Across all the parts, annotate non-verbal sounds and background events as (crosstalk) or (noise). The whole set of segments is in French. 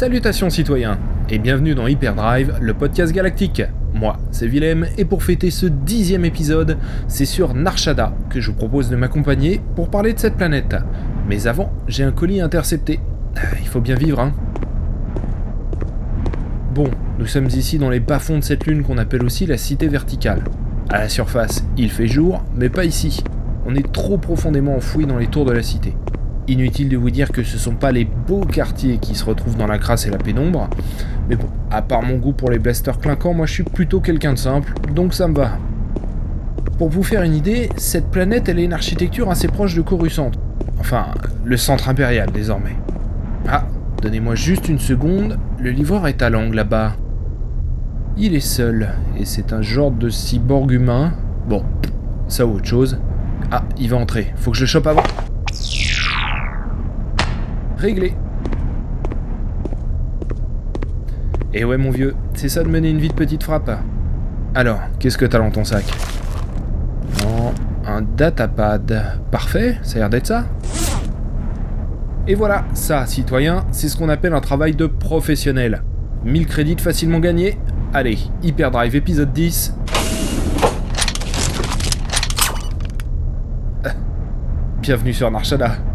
Salutations citoyens, et bienvenue dans Hyperdrive, le podcast galactique. Moi, c'est Willem, et pour fêter ce dixième épisode, c'est sur Narshada que je vous propose de m'accompagner pour parler de cette planète. Mais avant, j'ai un colis intercepté. Euh, il faut bien vivre, hein. Bon, nous sommes ici dans les bas-fonds de cette lune qu'on appelle aussi la cité verticale. À la surface, il fait jour, mais pas ici. On est trop profondément enfoui dans les tours de la cité. Inutile de vous dire que ce sont pas les beaux quartiers qui se retrouvent dans la crasse et la pénombre. Mais bon, à part mon goût pour les blasters clinquants, moi je suis plutôt quelqu'un de simple, donc ça me va. Pour vous faire une idée, cette planète elle a une architecture assez proche de Coruscant. Enfin, le centre impérial désormais. Ah, donnez-moi juste une seconde, le livreur est à l'angle là-bas. Il est seul, et c'est un genre de cyborg humain. Bon, ça ou autre chose. Ah, il va entrer, faut que je le chope avant. Réglé. Et ouais mon vieux, c'est ça de mener une vie de petite frappe. Alors, qu'est-ce que t'as dans ton sac? Non, un datapad. Parfait, ça a l'air d'être ça. Et voilà, ça, citoyen, c'est ce qu'on appelle un travail de professionnel. 1000 crédits facilement gagnés. Allez, Hyperdrive épisode 10. Bienvenue sur Narshada.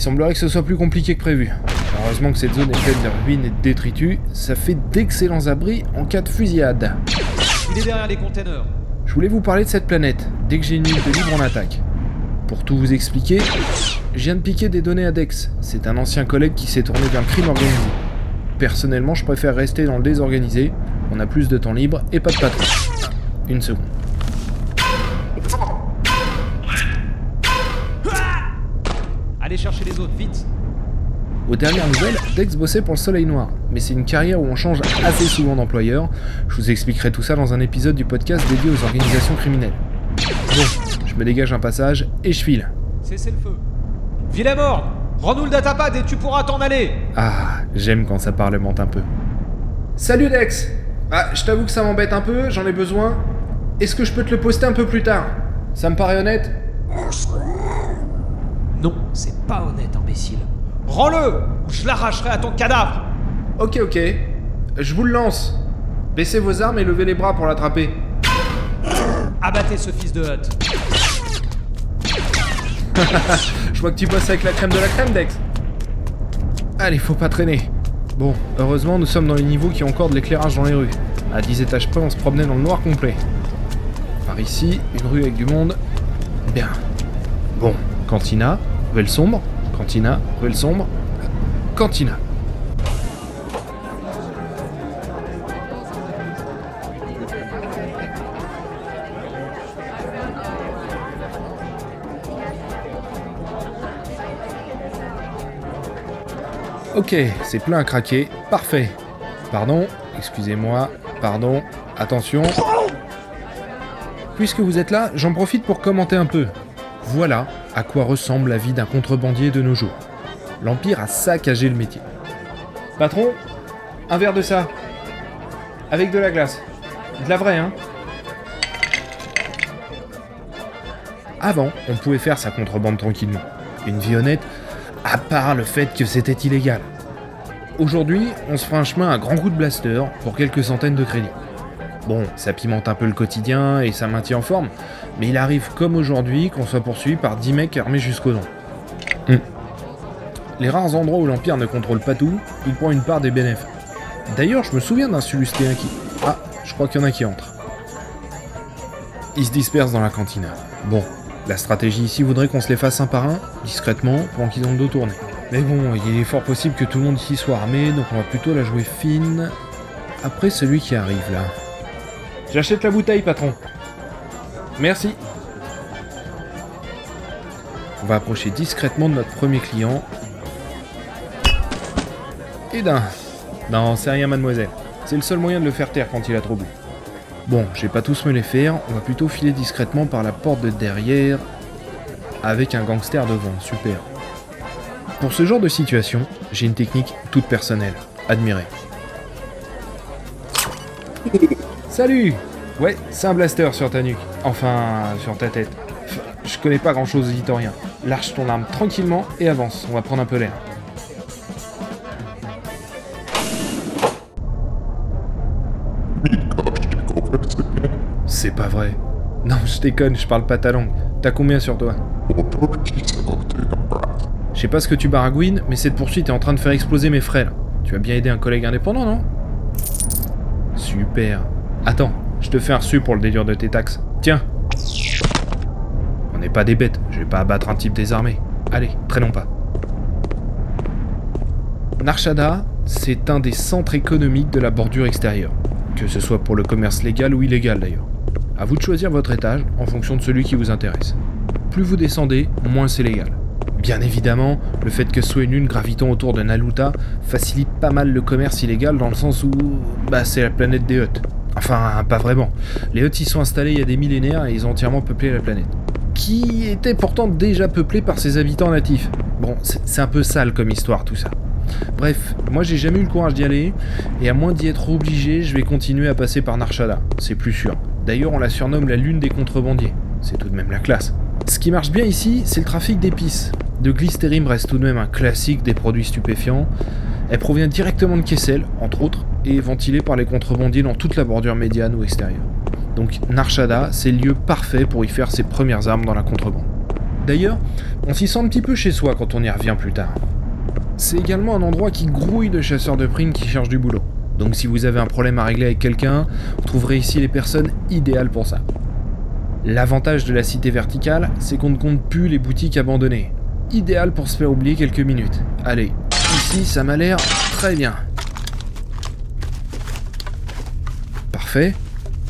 Il semblerait que ce soit plus compliqué que prévu. Heureusement que cette zone est pleine de ruines et de détritus, ça fait d'excellents abris en cas de fusillade. Il est derrière les containers. Je voulais vous parler de cette planète, dès que j'ai une minute de libre en attaque. Pour tout vous expliquer, je viens de piquer des données à Dex. C'est un ancien collègue qui s'est tourné vers le crime organisé. Personnellement, je préfère rester dans le désorganisé. On a plus de temps libre et pas de patron. Une seconde. Allez chercher les autres, vite. Aux dernières nouvelles, Dex bossait pour le Soleil Noir, mais c'est une carrière où on change assez souvent d'employeur. Je vous expliquerai tout ça dans un épisode du podcast dédié aux organisations criminelles. Bon, je me dégage un passage et je file. Cessez le feu. Villemort Rends-nous le datapad et tu pourras t'en aller Ah, j'aime quand ça parlemente un peu. Salut Dex Ah, je t'avoue que ça m'embête un peu, j'en ai besoin. Est-ce que je peux te le poster un peu plus tard? Ça me paraît honnête? Non, c'est pas honnête, imbécile. Rends-le ou je l'arracherai à ton cadavre Ok, ok. Je vous le lance. Baissez vos armes et levez les bras pour l'attraper. Abattez ce fils de Hut. (laughs) Je vois que tu bosses avec la crème de la crème, Dex. Allez, faut pas traîner. Bon, heureusement, nous sommes dans les niveaux qui ont encore de l'éclairage dans les rues. À 10 étages près, on se promenait dans le noir complet. Par ici, une rue avec du monde. Bien. Bon, cantina, ruelle sombre, cantina, ruelle sombre, cantina. Ok, c'est plein à craquer. Parfait. Pardon, excusez-moi, pardon, attention. Puisque vous êtes là, j'en profite pour commenter un peu. Voilà à quoi ressemble la vie d'un contrebandier de nos jours. L'Empire a saccagé le métier. Patron, un verre de ça. Avec de la glace. De la vraie, hein Avant, on pouvait faire sa contrebande tranquillement. Une vie honnête, à part le fait que c'était illégal. Aujourd'hui, on se fera un chemin à grands coups de blaster pour quelques centaines de crédits. Bon, ça pimente un peu le quotidien et ça maintient en forme, mais il arrive comme aujourd'hui qu'on soit poursuivi par 10 mecs armés jusqu'aux dents. Hmm. Les rares endroits où l'Empire ne contrôle pas tout, il prend une part des bénéfices. D'ailleurs, je me souviens d'un Sulustéen qui... Ah, je crois qu'il y en a qui entrent. Ils se dispersent dans la cantine. Bon, la stratégie ici voudrait qu'on se les fasse un par un, discrètement, pendant qu'ils ont le dos tourné. Mais bon, il est fort possible que tout le monde ici soit armé, donc on va plutôt la jouer fine. Après celui qui arrive là. J'achète la bouteille, patron. Merci. On va approcher discrètement de notre premier client. Et d'un. Non, c'est rien, mademoiselle. C'est le seul moyen de le faire taire quand il a trop bu. Bon, je vais pas tous me les faire, on va plutôt filer discrètement par la porte de derrière avec un gangster devant, super. Pour ce genre de situation, j'ai une technique toute personnelle, admirez. Salut Ouais, c'est un blaster sur ta nuque. Enfin, sur ta tête. Je connais pas grand chose aux. Lâche ton arme tranquillement et avance, on va prendre un peu l'air. C'est pas vrai. Non, je déconne, je parle pas ta langue. T'as combien sur toi? Je sais pas ce que tu baragouines, mais cette poursuite est en train de faire exploser mes là. Tu as bien aidé un collègue indépendant, non? Super. Attends, je te fais un reçu pour le délire de tes taxes. Tiens. On n'est pas des bêtes, je vais pas abattre un type désarmé. Allez, traînons pas. Narshada, c'est un des centres économiques de la bordure extérieure. Que ce soit pour le commerce légal ou illégal d'ailleurs. A vous de choisir votre étage en fonction de celui qui vous intéresse. Plus vous descendez, moins c'est légal. Bien évidemment, le fait que soit une lune gravitant autour de Naluta facilite pas mal le commerce illégal dans le sens où bah, c'est la planète des Huttes. Enfin, pas vraiment. Les Huttes y sont installés il y a des millénaires et ils ont entièrement peuplé la planète. Qui était pourtant déjà peuplée par ses habitants natifs. Bon, c'est un peu sale comme histoire tout ça. Bref, moi j'ai jamais eu le courage d'y aller, et à moins d'y être obligé, je vais continuer à passer par Narshada, c'est plus sûr. D'ailleurs, on la surnomme la lune des contrebandiers. C'est tout de même la classe. Ce qui marche bien ici, c'est le trafic d'épices. De glistérine reste tout de même un classique des produits stupéfiants. Elle provient directement de Kessel, entre autres, et est ventilée par les contrebandiers dans toute la bordure médiane ou extérieure. Donc Narshada, c'est le lieu parfait pour y faire ses premières armes dans la contrebande. D'ailleurs, on s'y sent un petit peu chez soi quand on y revient plus tard. C'est également un endroit qui grouille de chasseurs de primes qui cherchent du boulot. Donc si vous avez un problème à régler avec quelqu'un, vous trouverez ici les personnes idéales pour ça. L'avantage de la cité verticale, c'est qu'on ne compte plus les boutiques abandonnées. Idéal pour se faire oublier quelques minutes. Allez, ça m'a l'air très bien. Parfait.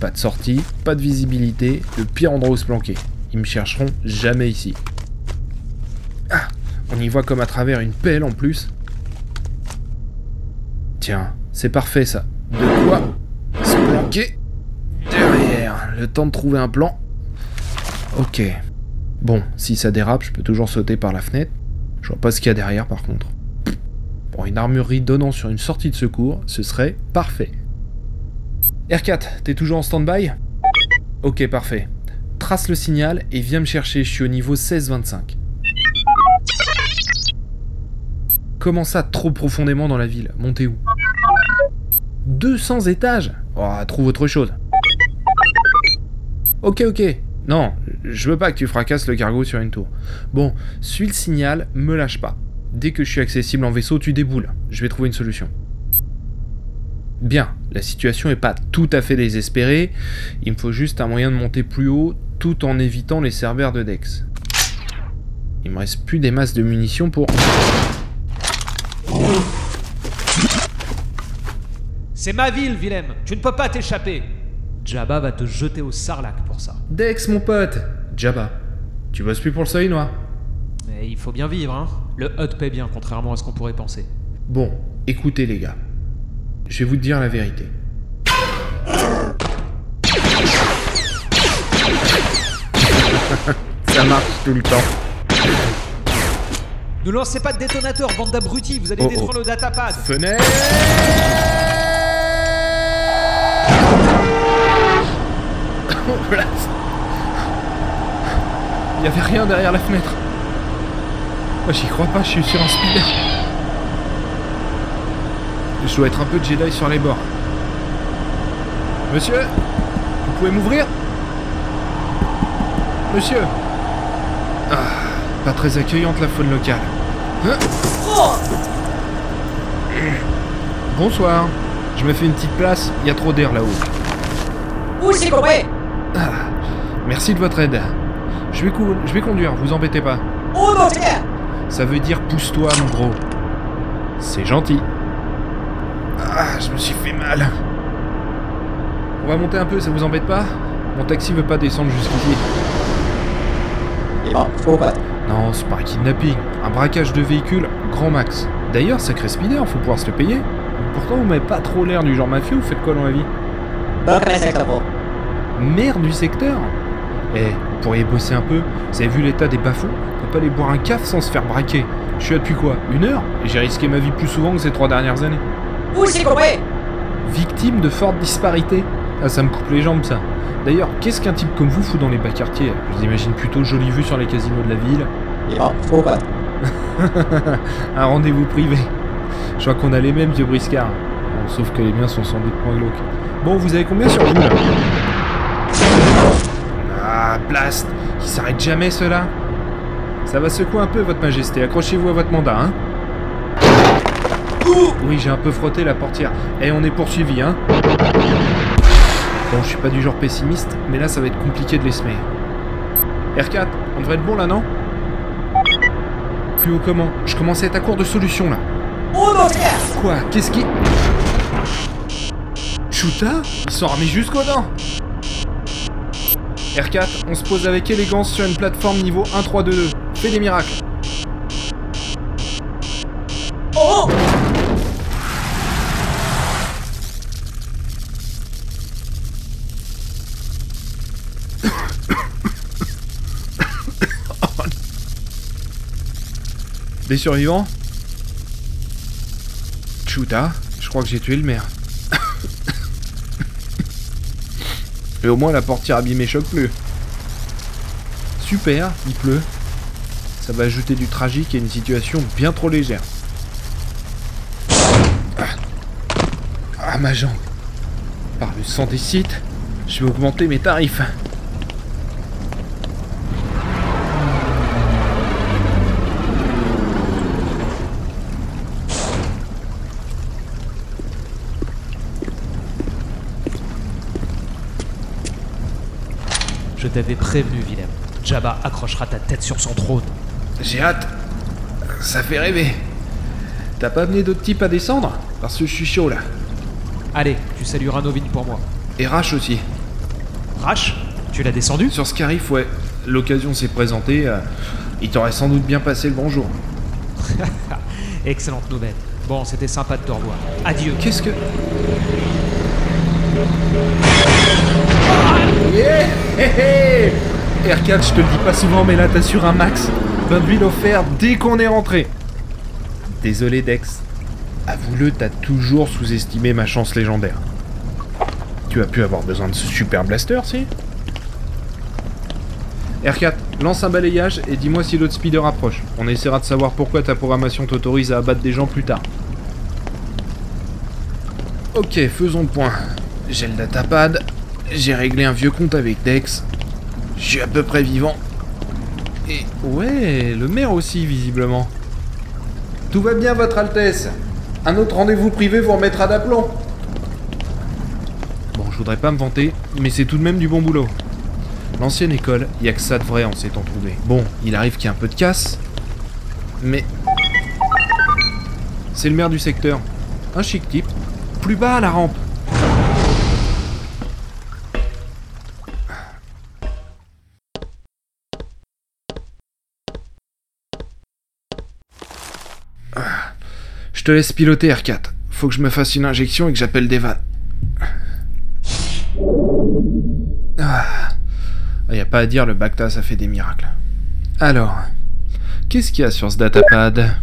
Pas de sortie, pas de visibilité, le pire endroit où se planquer. Ils me chercheront jamais ici. Ah, on y voit comme à travers une pelle en plus. Tiens, c'est parfait ça. De quoi se planquer derrière? Le temps de trouver un plan. Ok. Bon, si ça dérape, je peux toujours sauter par la fenêtre. Je vois pas ce qu'il y a derrière par contre. Pour une armurerie donnant sur une sortie de secours, ce serait parfait. R4, t'es toujours en stand-by? Ok, parfait. Trace le signal et viens me chercher, je suis au niveau 16-25. Comment ça, trop profondément dans la ville? Montez où? 200 étages? Oh, trouve autre chose. Ok, ok. Non, je veux pas que tu fracasses le cargo sur une tour. Bon, suis le signal, me lâche pas. Dès que je suis accessible en vaisseau, tu déboules. Je vais trouver une solution. Bien, la situation est pas tout à fait désespérée. Il me faut juste un moyen de monter plus haut tout en évitant les serveurs de Dex. Il me reste plus des masses de munitions pour... C'est ma ville, Willem. Tu ne peux pas t'échapper. Jabba va te jeter au sarlac pour ça. Dex, mon pote Jabba, tu bosses plus pour le seuil noir Mais il faut bien vivre, hein. Le HUD paie bien, contrairement à ce qu'on pourrait penser. Bon, écoutez les gars. Je vais vous dire la vérité. (laughs) Ça marche tout le temps. Ne lancez pas de détonateur, bande d'abrutis, vous allez Oh, détruire oh. le datapad. Fenêtre. (laughs) Il y avait rien derrière la fenêtre. Moi j'y crois pas, je suis sur un speeder. Je dois être un peu Jedi sur les bords. Monsieur Vous pouvez m'ouvrir? Monsieur Ah, pas très accueillante la faune locale. Hein? Bonsoir. Je me fais une petite place, il y a trop d'air là-haut. Où c'est compris Ah, merci de votre aide. Je vais, je vais conduire, vous embêtez pas. Où mon frère Ça veut dire pousse-toi, mon gros. C'est gentil. Ah, je me suis fait mal. On va monter un peu, ça vous embête pas? Mon taxi veut pas descendre jusqu'ici. Il m'en faut pas. Non, c'est pas un kidnapping. Un braquage de véhicule, grand max. D'ailleurs, sacré speeder, faut pouvoir se le payer. Pourtant, vous m'avez pas trop l'air du genre mafieux, vous faites quoi dans la vie? Pro. Maire du secteur? Eh, pourriez bosser un peu Vous avez vu l'état des bas-fonds On peut pas aller boire un caf sans se faire braquer. Je suis là depuis quoi Une heure Et j'ai risqué ma vie plus souvent que ces trois dernières années. Où c'est compris Victime de forte disparité Ah, ça me coupe les jambes, ça. D'ailleurs, qu'est-ce qu'un type comme vous fout dans les bas quartiers Je vous imagine plutôt jolie vue sur les casinos de la ville. Bon, ou pas. un rendez-vous privé. Je crois qu'on a les mêmes vieux briscards. Bon, sauf que les miens sont sans doute moins glauques. Bon, vous avez combien sur vous là? Blast. Qui s'arrête jamais ceux-là. Ça va secouer un peu, votre majesté. Accrochez-vous à votre mandat, hein. Oui, j'ai un peu frotté la portière. Et on est poursuivi, hein. Bon, je suis pas du genre pessimiste, mais là ça va être compliqué de les semer. R4, on devrait être bon là, non? Plus haut comment? Je commence à être à court de solutions là. Tiers Quoi? Qu'est-ce qui... Chuta Ils sont armés jusqu'aux dents R4, on se pose avec élégance sur une plateforme niveau 1-3-2-2. Fais des miracles. Oh (coughs) Des survivants? Chuta, je crois que j'ai tué le maire. Et au moins la portière abîmée choque plus. Super, il pleut. Ça va ajouter du tragique à une situation bien trop légère. Ah, Ah, ma jambe. Par le sang des sites, je vais augmenter mes tarifs. T'avais prévenu, Willem. Jabba accrochera ta tête sur son trône. J'ai hâte. Ça fait rêver. T'as pas amené d'autres types à descendre? Parce que je suis chaud là. Allez, tu salueras Novine pour moi. Et Rash aussi. Rash, tu l'as descendu? Sur Scarif, ouais. L'occasion s'est présentée. euh, il t'aurait sans doute bien passé le bonjour. (laughs) Excellente nouvelle. Bon, c'était sympa de te revoir. Adieu. Qu'est-ce que. Yeah Hé, hé R4, je te le dis pas souvent, mais là t'assures un max. Bain d'huile offert dès qu'on est rentré. Désolé, Dex. Avoue-le, t'as toujours sous-estimé ma chance légendaire. Tu as pu avoir besoin de ce super blaster, si? R4, lance un balayage et dis-moi si l'autre speeder approche. On essaiera de savoir pourquoi ta programmation t'autorise à abattre des gens plus tard. Ok, faisons le point. J'ai le datapad, j'ai réglé un vieux compte avec Dex, je suis à peu près vivant. Et ouais, le maire aussi, visiblement. Tout va bien, Votre Altesse. Un autre rendez-vous privé vous remettra d'aplomb. Bon, je voudrais pas me vanter, mais c'est tout de même du bon boulot. L'ancienne école, y a que ça de vrai en s'étant trouvé. Bon, il arrive qu'il y ait un peu de casse, mais... C'est le maire du secteur. Un chic type. Plus bas à la rampe. Te laisse piloter R4. Faut que je me fasse une injection et que j'appelle Devan. Ah. Y a pas à dire, le Bacta ça fait des miracles. Alors, qu'est-ce qu'il y a sur ce datapad?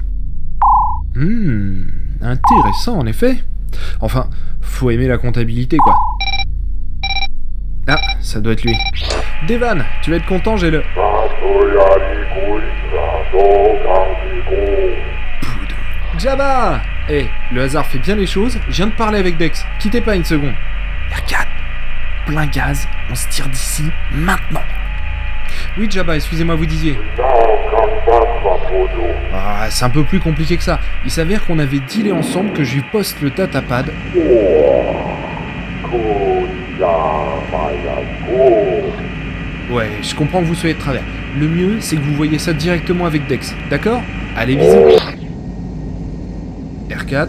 Hmm, intéressant en effet. Enfin, faut aimer la comptabilité quoi. Ah, ça doit être lui. Devan, tu vas être content, j'ai le. Jabba Eh, le hasard fait bien les choses, je viens de parler avec Dex. Quittez pas une seconde. R4, plein gaz, on se tire d'ici, maintenant. Oui, Jabba, excusez-moi, vous disiez. Ah, c'est un peu plus compliqué que ça. Il s'avère qu'on avait dealé ensemble que je lui poste le datapad. Ouais, je comprends que vous soyez de travers. Le mieux, c'est que vous voyez ça directement avec Dex, d'accord? Allez, bisous. R4,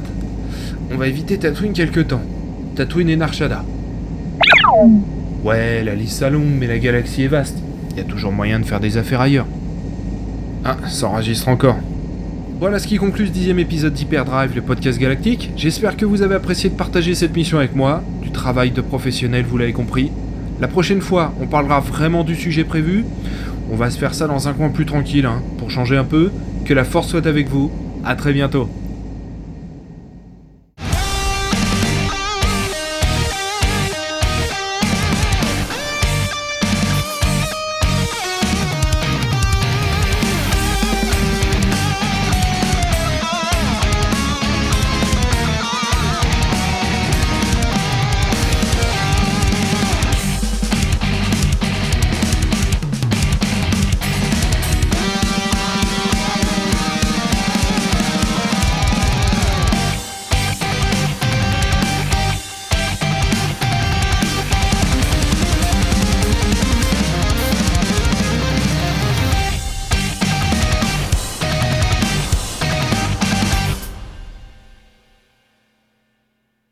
on va éviter Tatooine quelque temps. Tatooine et Narshada. Ouais, la liste est longue, mais la galaxie est vaste. Il y a toujours moyen de faire des affaires ailleurs. Ah, ça enregistre encore. Voilà ce qui conclut ce dixième épisode d'Hyperdrive, le podcast galactique. J'espère que vous avez apprécié de partager cette mission avec moi. Du travail de professionnel, vous l'avez compris. La prochaine fois, on parlera vraiment du sujet prévu. On va se faire ça dans un coin plus tranquille, hein, pour changer un peu. Que la force soit avec vous. À très bientôt.